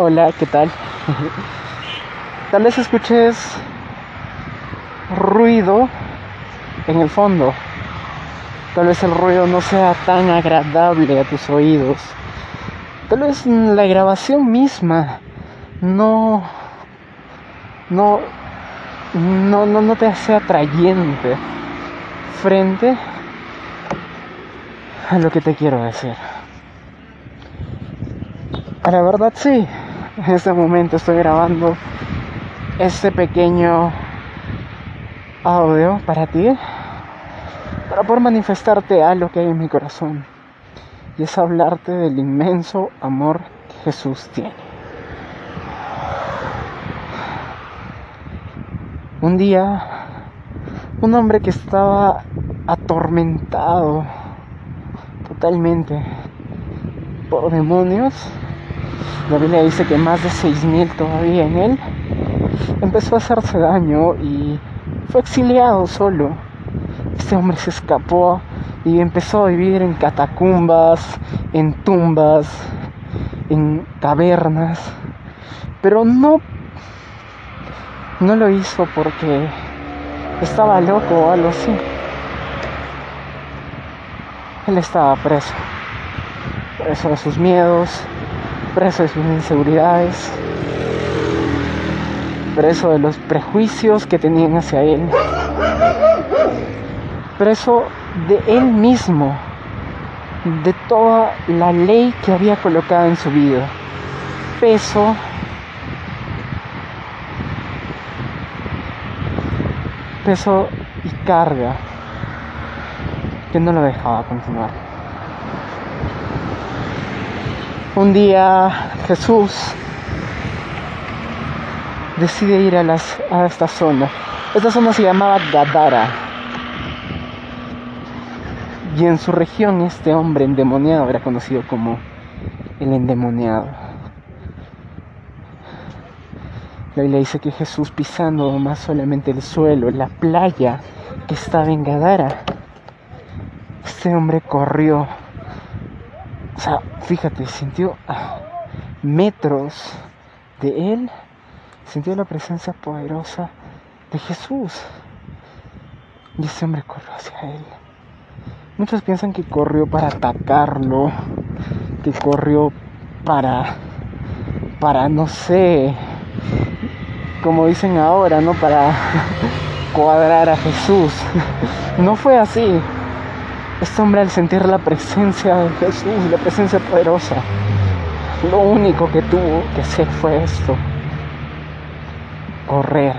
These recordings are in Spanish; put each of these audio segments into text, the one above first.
Hola, ¿qué tal? Tal vez escuches ruido en el fondo. Tal vez el ruido no sea tan agradable a tus oídos. Tal vez la grabación misma no no no no, te sea atrayente frente a lo que te quiero decir. A la verdad sí, en este momento estoy grabando este pequeño audio para ti, para poder manifestarte algo que hay en mi corazón. Y es hablarte del inmenso amor que Jesús tiene. Un día, un hombre que estaba atormentado totalmente por demonios, la Biblia dice que más de 6.000 todavía en él, empezó a hacerse daño y fue exiliado solo. Este hombre se escapó y empezó a vivir en catacumbas, en tumbas, en cavernas, pero no no lo hizo porque estaba loco o algo así. Él estaba preso, preso de sus miedos, preso de sus inseguridades, preso de los prejuicios que tenían hacia él, preso de él mismo, de toda la ley que había colocado en su vida, peso peso y carga que no lo dejaba continuar. Un día Jesús decide ir a, esta zona. Esta zona se llamaba Gadara. Y en su región este hombre endemoniado era conocido como el endemoniado. La Biblia dice que Jesús pisando más solamente el suelo, la playa que estaba en Gadara, este hombre corrió o sea, fíjate, sintió a metros de él, sintió la presencia poderosa de Jesús. Y ese hombre corrió hacia él. Muchos piensan que corrió para atacarlo, que corrió para, para, no sé, como dicen ahora, ¿no? Para cuadrar a Jesús. No fue así. Este hombre al sentir la presencia de Jesús, la presencia poderosa, lo único que tuvo que hacer fue esto, correr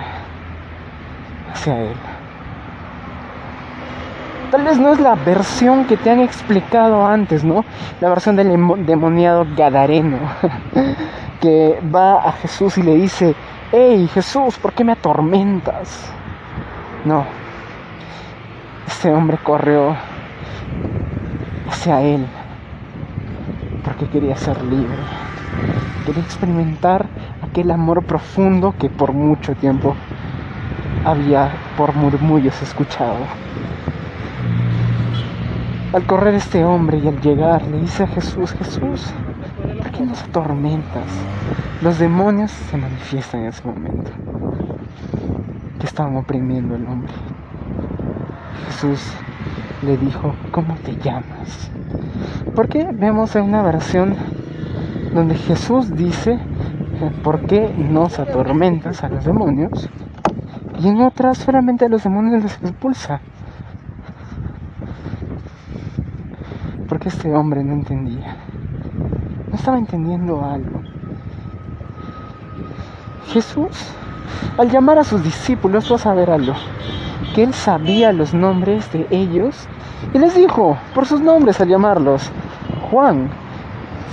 hacia Él. Tal vez no es la versión que te han explicado antes, ¿no? La versión del demoniado gadareno, que va a Jesús y le dice, hey Jesús, ¿por qué me atormentas? No, este hombre corrió hacia Él, porque quería ser libre, quería experimentar aquel amor profundo que por mucho tiempo había por murmullos escuchado. Al correr este hombre y al llegar le dice a Jesús, Jesús, ¿por qué nos atormentas? Los demonios se manifiestan en ese momento que estaban oprimiendo al hombre. Jesús le dijo, ¿cómo te llamas? Porque vemos en una versión donde Jesús dice, ¿por qué nos atormentas a los demonios? Y en otra solamente a los demonios los expulsa. Porque este hombre no entendía. No estaba entendiendo algo. Jesús, al llamar a sus discípulos, vas a ver algo que él sabía los nombres de ellos y les dijo por sus nombres al llamarlos. Juan,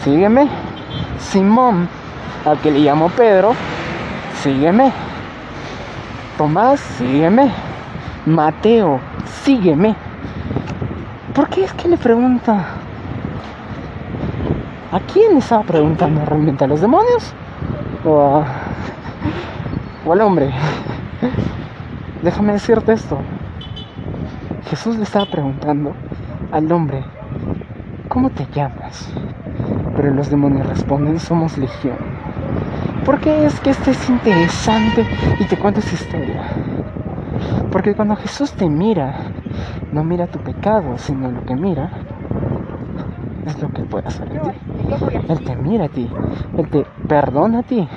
sígueme. Simón, al que le llamó Pedro, sígueme. Tomás, sígueme. Mateo, sígueme. ¿Por qué es que le pregunta? ¿A quién estaba preguntando realmente? ¿A los demonios? ¿O, o al hombre? Déjame decirte esto. Jesús le estaba preguntando al hombre, ¿cómo te llamas? Pero los demonios responden, somos legión. ¿Por qué es que este es interesante y te cuento esa historia? Porque cuando Jesús te mira, no mira tu pecado, sino lo que mira es lo que puede hacer en ti. Él te mira a ti, Él te perdona a ti,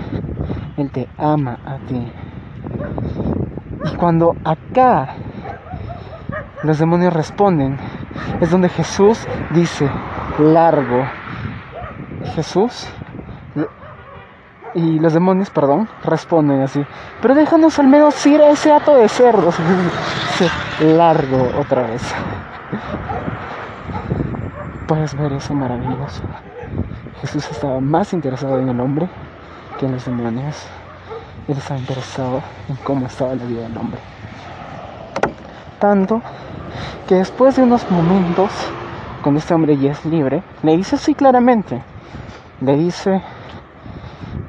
Él te ama a ti. Y cuando acá los demonios responden, es donde Jesús dice, largo. Jesús y los demonios, perdón, responden así. Pero déjanos al menos ir a ese hato de cerdos. largo otra vez. Puedes ver eso maravilloso. Jesús estaba más interesado en el hombre que en los demonios. Él estaba interesado en cómo estaba la vida del hombre. Tanto que después de unos momentos, cuando este hombre ya es libre, le dice así claramente. Le dice,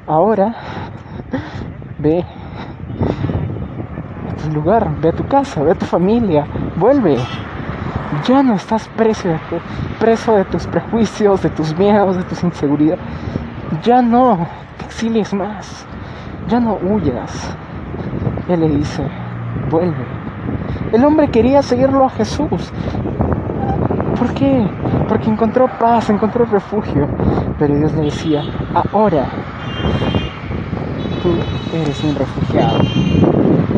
ahora ve a tu lugar, ve a tu casa, ve a tu familia, vuelve. Ya no estás preso de, preso de tus prejuicios, de tus miedos, de tus inseguridades. Ya no te exilies más. Ya no huyas. Él le dice, vuelve. El hombre quería seguirlo a Jesús. ¿Por qué? Porque encontró paz, encontró refugio. Pero Dios le decía, ahora tú eres un refugiado.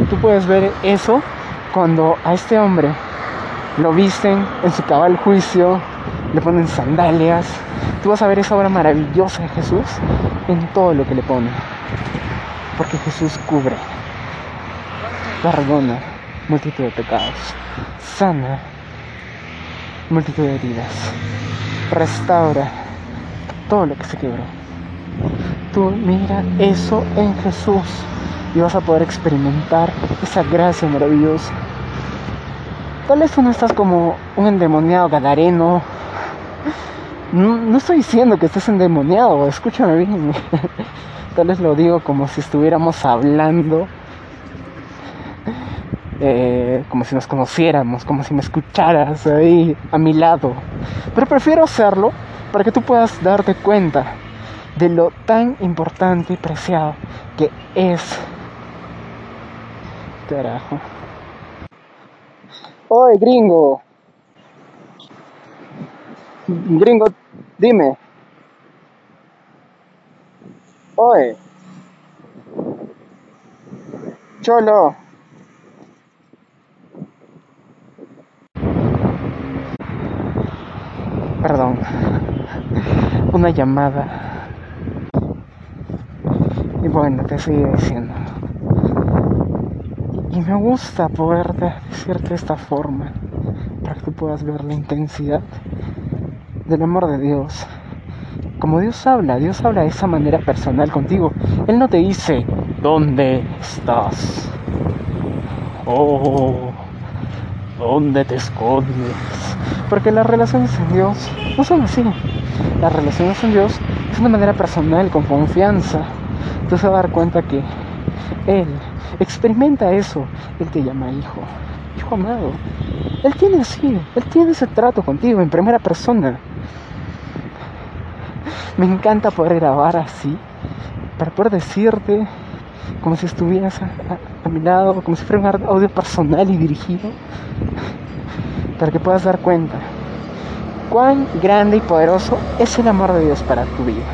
Tú puedes ver eso cuando a este hombre lo visten en su cabal juicio, le ponen sandalias. Tú vas a ver esa obra maravillosa de Jesús en todo lo que le pone. Porque Jesús cubre, perdona multitud de pecados, sana multitud de heridas, restaura todo lo que se quebró. Tú mira eso en Jesús y vas a poder experimentar esa gracia maravillosa. Tal vez tú no estás como un endemoniado gadareno. No, estoy diciendo que estés endemoniado, escúchame bien. Tal vez lo digo como si estuviéramos hablando, eh, como si nos conociéramos, como si me escucharas ahí a mi lado. Pero prefiero hacerlo para que tú puedas darte cuenta de lo tan importante y preciado que es. Carajo. Oye, gringo. Gringo, dime. Oye. Cholo. Perdón. Una llamada y bueno, te sigo diciendo. Y, me gusta poder decirte de esta forma, para que tú puedas ver la intensidad del amor de Dios. Como Dios habla, Dios habla de esa manera personal contigo. Él no te dice, ¿dónde estás? Oh, ¿dónde te escondes? Porque las relaciones en Dios no son así. Las relaciones en Dios es una manera personal, con confianza, tú se va a dar cuenta que Él experimenta eso. Él te llama hijo, hijo amado. Él tiene así, Él tiene ese trato contigo en primera persona. Me encanta poder grabar así, para poder decirte como si estuvieras a, mi lado, como si fuera un audio personal y dirigido, para que puedas dar cuenta cuán grande y poderoso es el amor de Dios para tu vida.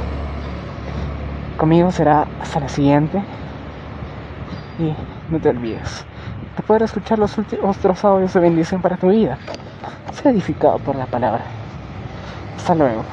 Conmigo será hasta la siguiente. Y no te olvides de poder escuchar los otros audios de bendición para tu vida. Sé edificado por la palabra. Hasta luego.